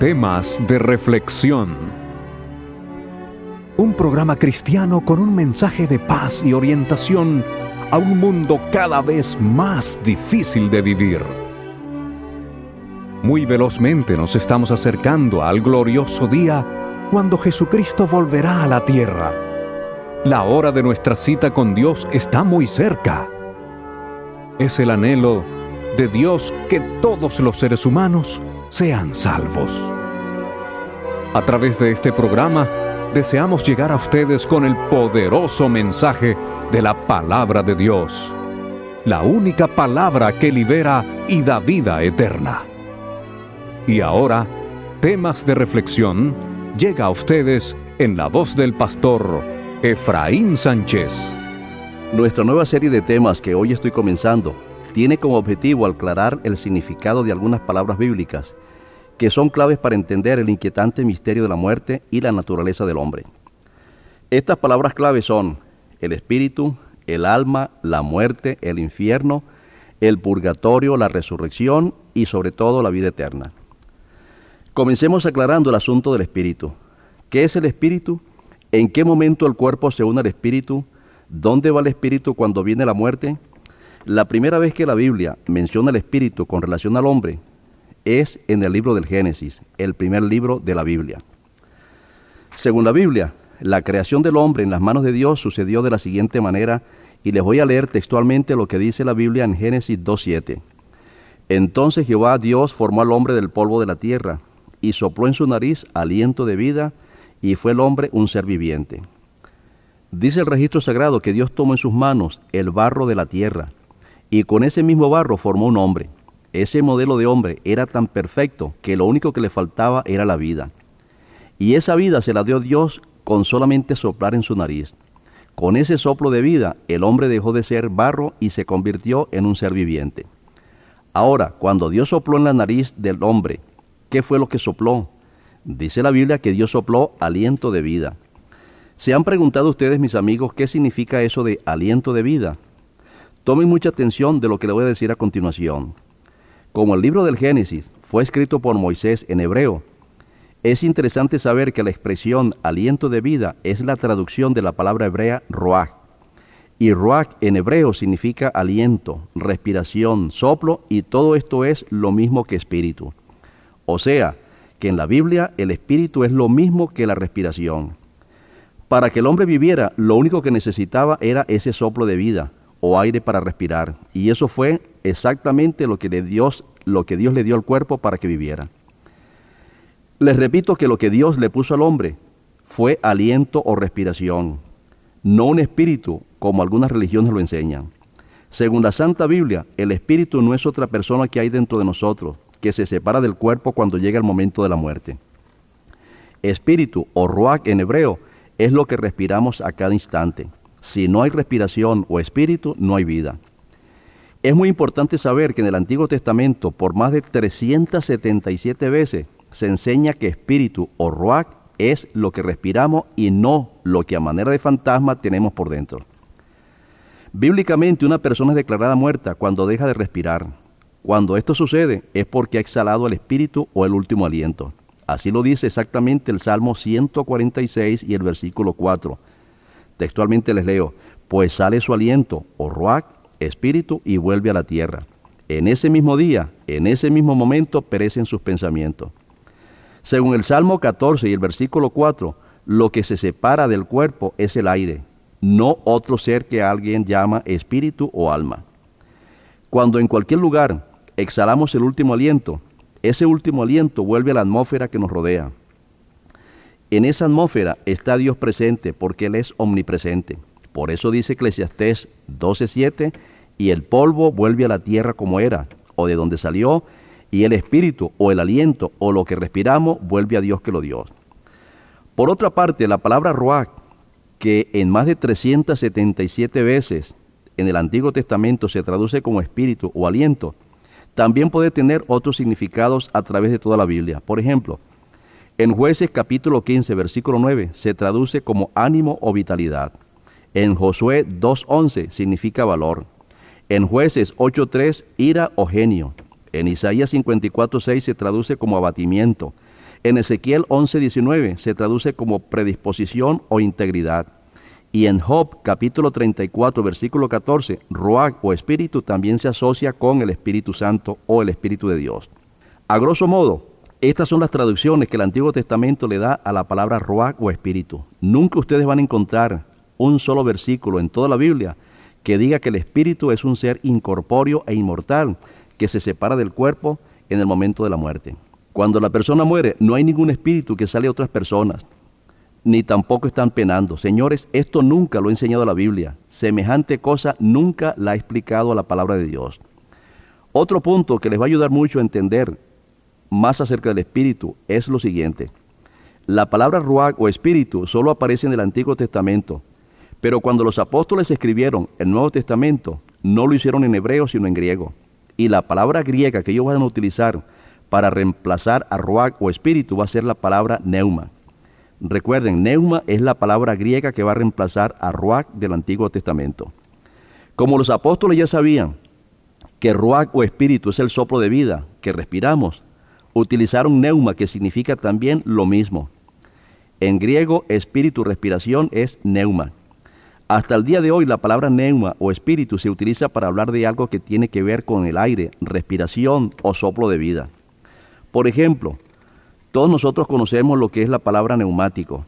Temas de reflexión. Un programa cristiano con un mensaje de paz y orientación a un mundo cada vez más difícil de vivir. Muy velozmente nos estamos acercando al glorioso día cuando Jesucristo volverá a la tierra. La hora de nuestra cita con Dios está muy cerca. Es el anhelo de Dios que todos los seres humanos sean salvos. A través de este programa deseamos llegar a ustedes con el poderoso mensaje de la palabra de Dios, la única palabra que libera y da vida eterna. Y ahora, temas de reflexión llega a ustedes en la voz del pastor Efraín Sánchez. Nuestra nueva serie de temas que hoy estoy comenzando tiene como objetivo aclarar el significado de algunas palabras bíblicas que son claves para entender el inquietante misterio de la muerte y la naturaleza del hombre. Estas palabras claves son el espíritu, el alma, la muerte, el infierno, el purgatorio, la resurrección y sobre todo la vida eterna. Comencemos aclarando el asunto del espíritu. ¿Qué es el espíritu? ¿En qué momento el cuerpo se une al espíritu? ¿Dónde va el espíritu cuando viene la muerte? La primera vez que la Biblia menciona el espíritu con relación al hombre es en el libro del Génesis, el primer libro de la Biblia. Según la Biblia, la creación del hombre en las manos de Dios sucedió de la siguiente manera, y les voy a leer textualmente lo que dice la Biblia en Génesis 2.7. Entonces Jehová Dios formó al hombre del polvo de la tierra, y sopló en su nariz aliento de vida, y fue el hombre un ser viviente. Dice el registro sagrado que Dios tomó en sus manos el barro de la tierra, y con ese mismo barro formó un hombre. Ese modelo de hombre era tan perfecto que lo único que le faltaba era la vida. Y esa vida se la dio Dios con solamente soplar en su nariz. Con ese soplo de vida, el hombre dejó de ser barro y se convirtió en un ser viviente. Ahora, cuando Dios sopló en la nariz del hombre, ¿qué fue lo que sopló? Dice la Biblia que Dios sopló aliento de vida. ¿Se han preguntado ustedes, mis amigos, qué significa eso de aliento de vida? Tomen mucha atención de lo que le voy a decir a continuación. Como el libro del Génesis fue escrito por Moisés en hebreo, es interesante saber que la expresión aliento de vida es la traducción de la palabra hebrea roach. Y roach en hebreo significa aliento, respiración, soplo y todo esto es lo mismo que espíritu. O sea, que en la Biblia el espíritu es lo mismo que la respiración. Para que el hombre viviera, lo único que necesitaba era ese soplo de vida, o aire para respirar. Y eso fue exactamente lo que, Dios, lo que Dios le dio al cuerpo para que viviera. Les repito que lo que Dios le puso al hombre fue aliento o respiración, no un espíritu como algunas religiones lo enseñan. Según la Santa Biblia, el espíritu no es otra persona que hay dentro de nosotros, que se separa del cuerpo cuando llega el momento de la muerte. Espíritu o ruach en hebreo es lo que respiramos a cada instante. Si no hay respiración o espíritu, no hay vida. Es muy importante saber que en el Antiguo Testamento, por más de 377 veces, se enseña que espíritu o ruach es lo que respiramos y no lo que a manera de fantasma tenemos por dentro. Bíblicamente una persona es declarada muerta cuando deja de respirar. Cuando esto sucede es porque ha exhalado el espíritu o el último aliento. Así lo dice exactamente el Salmo 146 y el versículo 4 Textualmente les leo, pues sale su aliento, o ruach, espíritu, y vuelve a la tierra. En ese mismo día, en ese mismo momento, perecen sus pensamientos. Según el Salmo 14 y el versículo 4, lo que se separa del cuerpo es el aire, no otro ser que alguien llama espíritu o alma. Cuando en cualquier lugar exhalamos el último aliento, ese último aliento vuelve a la atmósfera que nos rodea. En esa atmósfera está Dios presente porque Él es omnipresente. Por eso dice Eclesiastés 12:7, y el polvo vuelve a la tierra como era, o de donde salió, y el espíritu o el aliento o lo que respiramos vuelve a Dios que lo dio. Por otra parte, la palabra ruach, que en más de 377 veces en el Antiguo Testamento se traduce como espíritu o aliento, también puede tener otros significados a través de toda la Biblia. Por ejemplo, en jueces capítulo 15, versículo 9, se traduce como ánimo o vitalidad. En Josué 2.11 significa valor. En jueces 8.3, ira o genio. En Isaías 54.6 se traduce como abatimiento. En Ezequiel 11:19 se traduce como predisposición o integridad. Y en Job capítulo 34 versículo 14, Ruach o espíritu también se asocia con el Espíritu Santo o el Espíritu de Dios. A grosso modo, estas son las traducciones que el Antiguo Testamento le da a la palabra Ruach o espíritu. Nunca ustedes van a encontrar un solo versículo en toda la Biblia que diga que el espíritu es un ser incorpóreo e inmortal que se separa del cuerpo en el momento de la muerte. Cuando la persona muere, no hay ningún espíritu que sale a otras personas, ni tampoco están penando. Señores, esto nunca lo ha enseñado la Biblia. Semejante cosa nunca la ha explicado a la palabra de Dios. Otro punto que les va a ayudar mucho a entender más acerca del espíritu es lo siguiente. La palabra ruach o espíritu solo aparece en el Antiguo Testamento, pero cuando los apóstoles escribieron el Nuevo Testamento, no lo hicieron en hebreo, sino en griego. Y la palabra griega que ellos van a utilizar para reemplazar a Ruach o espíritu va a ser la palabra neuma. Recuerden, neuma es la palabra griega que va a reemplazar a Ruach del Antiguo Testamento. Como los apóstoles ya sabían que Ruach o espíritu es el soplo de vida que respiramos, utilizaron neuma que significa también lo mismo. En griego, espíritu, respiración es neuma. Hasta el día de hoy la palabra neuma o espíritu se utiliza para hablar de algo que tiene que ver con el aire, respiración o soplo de vida. Por ejemplo, todos nosotros conocemos lo que es la palabra neumático.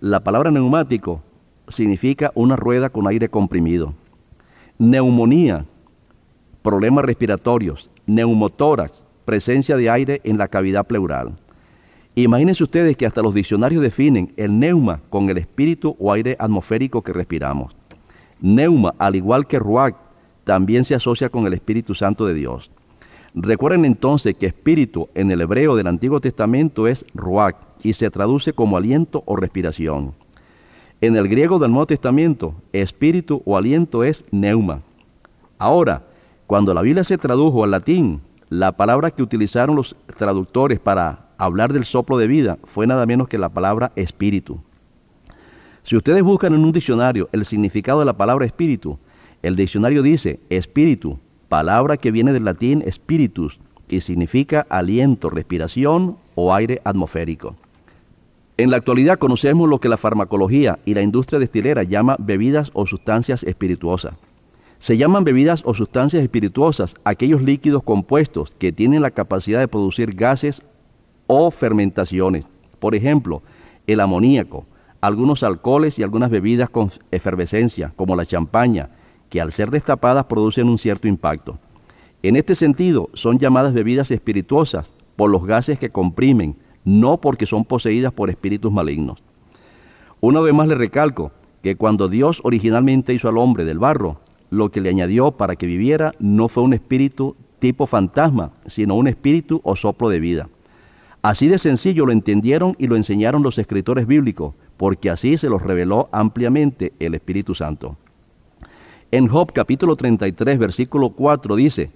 La palabra neumático significa una rueda con aire comprimido. Neumonía, problemas respiratorios. Neumotórax, presencia de aire en la cavidad pleural. Imagínense ustedes que hasta los diccionarios definen el neuma con el espíritu o aire atmosférico que respiramos. Neuma, al igual que ruach, también se asocia con el Espíritu Santo de Dios. Recuerden entonces que espíritu en el hebreo del Antiguo Testamento es ruach y se traduce como aliento o respiración. En el griego del Nuevo Testamento, espíritu o aliento es neuma. Ahora, cuando la Biblia se tradujo al latín, la palabra que utilizaron los traductores para hablar del soplo de vida fue nada menos que la palabra espíritu. Si ustedes buscan en un diccionario el significado de la palabra espíritu, el diccionario dice espíritu, palabra que viene del latín spiritus y significa aliento, respiración o aire atmosférico. En la actualidad conocemos lo que la farmacología y la industria destilera llama bebidas o sustancias espirituosas. Se llaman bebidas o sustancias espirituosas aquellos líquidos compuestos que tienen la capacidad de producir gases o fermentaciones. Por ejemplo, el amoníaco, algunos alcoholes y algunas bebidas con efervescencia, como la champaña, que al ser destapadas producen un cierto impacto. En este sentido, son llamadas bebidas espirituosas por los gases que comprimen, no porque son poseídas por espíritus malignos. Una vez más le recalco que cuando Dios originalmente hizo al hombre del barro, lo que le añadió para que viviera no fue un espíritu tipo fantasma, sino un espíritu o soplo de vida. Así de sencillo lo entendieron y lo enseñaron los escritores bíblicos, porque así se los reveló ampliamente el Espíritu Santo. En Job capítulo 33, versículo 4 dice,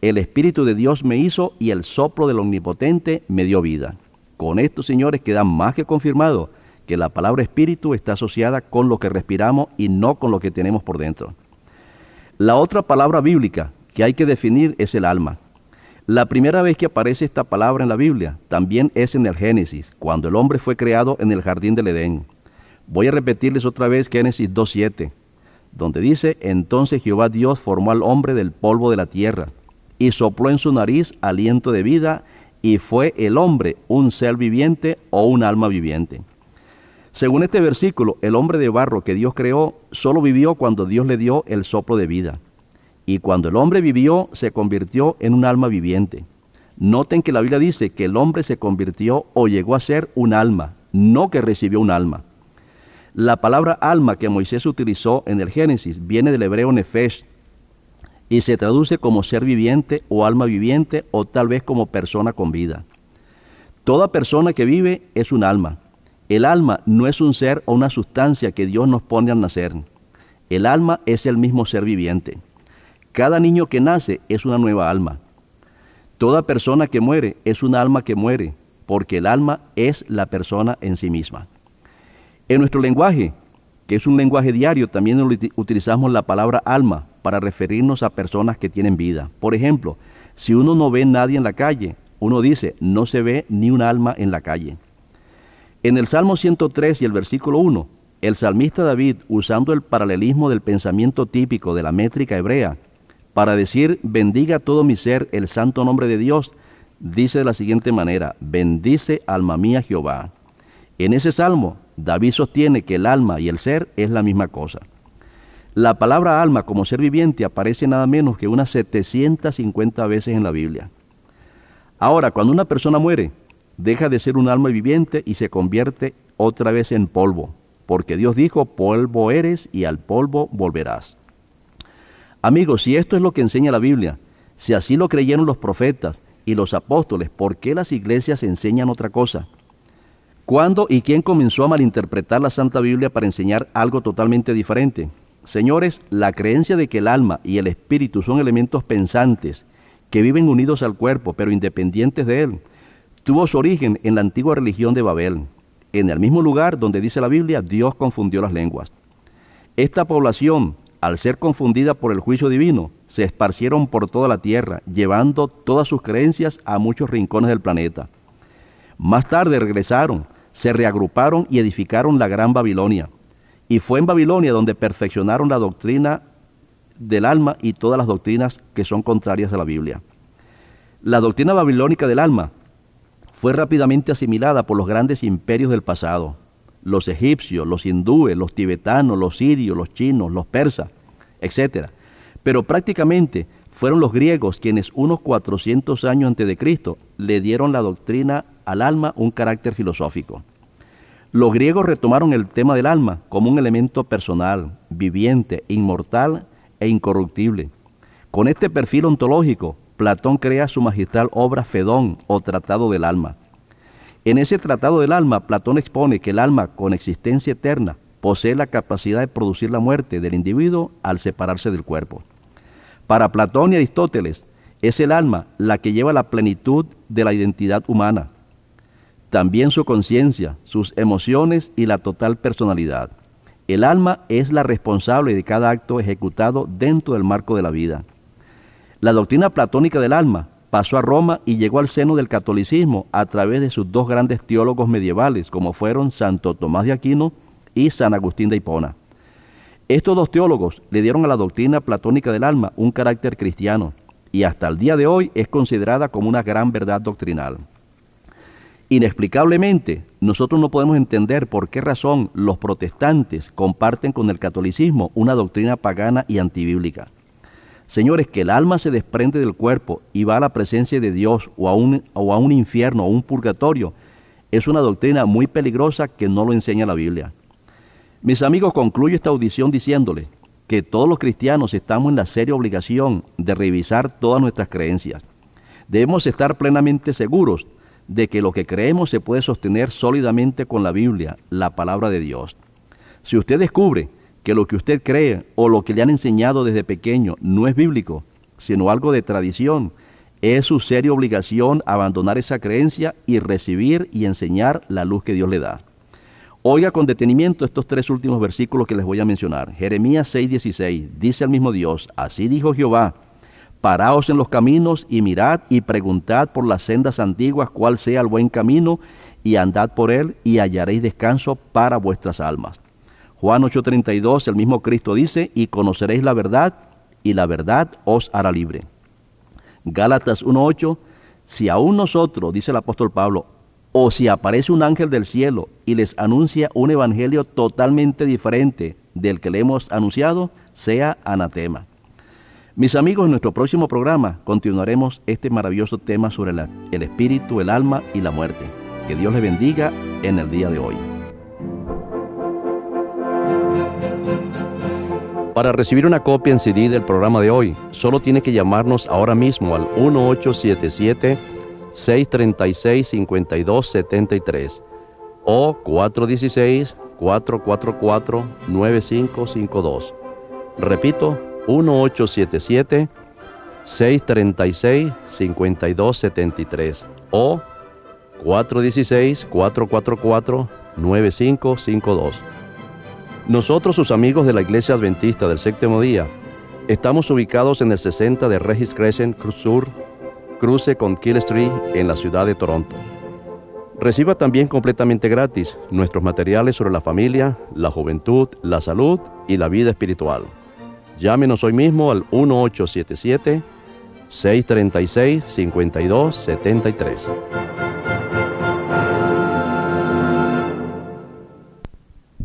El Espíritu de Dios me hizo y el soplo del Omnipotente me dio vida. Con esto, señores, queda más que confirmado que la palabra espíritu está asociada con lo que respiramos y no con lo que tenemos por dentro. La otra palabra bíblica que hay que definir es el alma. La primera vez que aparece esta palabra en la Biblia también es en el Génesis, cuando el hombre fue creado en el jardín del Edén. Voy a repetirles otra vez Génesis 2.7 donde dice, entonces Jehová Dios formó al hombre del polvo de la tierra, y sopló en su nariz aliento de vida, y fue el hombre un ser viviente o un alma viviente. Según este versículo, el hombre de barro que Dios creó solo vivió cuando Dios le dio el soplo de vida. Y cuando el hombre vivió, se convirtió en un alma viviente. Noten que la Biblia dice que el hombre se convirtió o llegó a ser un alma, no que recibió un alma. La palabra alma que Moisés utilizó en el Génesis viene del hebreo nefesh y se traduce como ser viviente o alma viviente o tal vez como persona con vida. Toda persona que vive es un alma. El alma no es un ser o una sustancia que Dios nos pone al nacer. El alma es el mismo ser viviente. Cada niño que nace es una nueva alma. Toda persona que muere es un alma que muere, porque el alma es la persona en sí misma. En nuestro lenguaje, que es un lenguaje diario, también utilizamos la palabra alma para referirnos a personas que tienen vida. Por ejemplo, si uno no ve a nadie en la calle, uno dice, no se ve ni un alma en la calle. En el Salmo 103 y el versículo 1, el salmista David, usando el paralelismo del pensamiento típico de la métrica hebrea, para decir, bendiga todo mi ser el santo nombre de Dios, dice de la siguiente manera, bendice alma mía Jehová. En ese salmo, David sostiene que el alma y el ser es la misma cosa. La palabra alma como ser viviente aparece nada menos que unas 750 veces en la Biblia. Ahora, cuando una persona muere, deja de ser un alma viviente y se convierte otra vez en polvo, porque Dios dijo, polvo eres y al polvo volverás. Amigos, si esto es lo que enseña la Biblia, si así lo creyeron los profetas y los apóstoles, ¿por qué las iglesias enseñan otra cosa? ¿Cuándo y quién comenzó a malinterpretar la Santa Biblia para enseñar algo totalmente diferente? Señores, la creencia de que el alma y el espíritu son elementos pensantes que viven unidos al cuerpo pero independientes de él, tuvo su origen en la antigua religión de Babel, en el mismo lugar donde dice la Biblia, Dios confundió las lenguas. Esta población, al ser confundida por el juicio divino, se esparcieron por toda la tierra, llevando todas sus creencias a muchos rincones del planeta. Más tarde regresaron, se reagruparon y edificaron la Gran Babilonia. Y fue en Babilonia donde perfeccionaron la doctrina del alma y todas las doctrinas que son contrarias a la Biblia. La doctrina babilónica del alma fue rápidamente asimilada por los grandes imperios del pasado, los egipcios, los hindúes, los tibetanos, los sirios, los chinos, los persas, etc. Pero prácticamente fueron los griegos quienes unos 400 años antes de Cristo le dieron la doctrina al alma un carácter filosófico. Los griegos retomaron el tema del alma como un elemento personal, viviente, inmortal e incorruptible. Con este perfil ontológico, Platón crea su magistral obra Fedón o Tratado del Alma. En ese Tratado del Alma, Platón expone que el alma con existencia eterna posee la capacidad de producir la muerte del individuo al separarse del cuerpo. Para Platón y Aristóteles, es el alma la que lleva la plenitud de la identidad humana, también su conciencia, sus emociones y la total personalidad. El alma es la responsable de cada acto ejecutado dentro del marco de la vida. La doctrina platónica del alma pasó a Roma y llegó al seno del catolicismo a través de sus dos grandes teólogos medievales, como fueron Santo Tomás de Aquino y San Agustín de Hipona. Estos dos teólogos le dieron a la doctrina platónica del alma un carácter cristiano y hasta el día de hoy es considerada como una gran verdad doctrinal. Inexplicablemente, nosotros no podemos entender por qué razón los protestantes comparten con el catolicismo una doctrina pagana y antibíblica. Señores, que el alma se desprende del cuerpo y va a la presencia de Dios o a un, o a un infierno o un purgatorio, es una doctrina muy peligrosa que no lo enseña la Biblia. Mis amigos, concluyo esta audición diciéndoles que todos los cristianos estamos en la seria obligación de revisar todas nuestras creencias. Debemos estar plenamente seguros de que lo que creemos se puede sostener sólidamente con la Biblia, la palabra de Dios. Si usted descubre que lo que usted cree o lo que le han enseñado desde pequeño no es bíblico, sino algo de tradición, es su seria obligación abandonar esa creencia y recibir y enseñar la luz que Dios le da. Oiga con detenimiento estos tres últimos versículos que les voy a mencionar. Jeremías 6:16 dice el mismo Dios, así dijo Jehová, Paraos en los caminos y mirad y preguntad por las sendas antiguas cuál sea el buen camino y andad por él y hallaréis descanso para vuestras almas. Juan 8:32, el mismo Cristo dice, y conoceréis la verdad y la verdad os hará libre. Gálatas 1:8, si aún nosotros, dice el apóstol Pablo, o si aparece un ángel del cielo y les anuncia un evangelio totalmente diferente del que le hemos anunciado, sea anatema. Mis amigos, en nuestro próximo programa continuaremos este maravilloso tema sobre el espíritu, el alma y la muerte. Que Dios les bendiga en el día de hoy. Para recibir una copia en CD del programa de hoy, solo tiene que llamarnos ahora mismo al 1877-636-5273 o 416-444-9552. Repito, 1877-636-5273 o 416-444-9552. Nosotros, sus amigos de la Iglesia Adventista del Séptimo Día, estamos ubicados en el 60 de Regis Crescent Cruz Sur, cruce con Kill Street en la ciudad de Toronto. Reciba también completamente gratis nuestros materiales sobre la familia, la juventud, la salud y la vida espiritual. Llámenos hoy mismo al 1877 636 5273.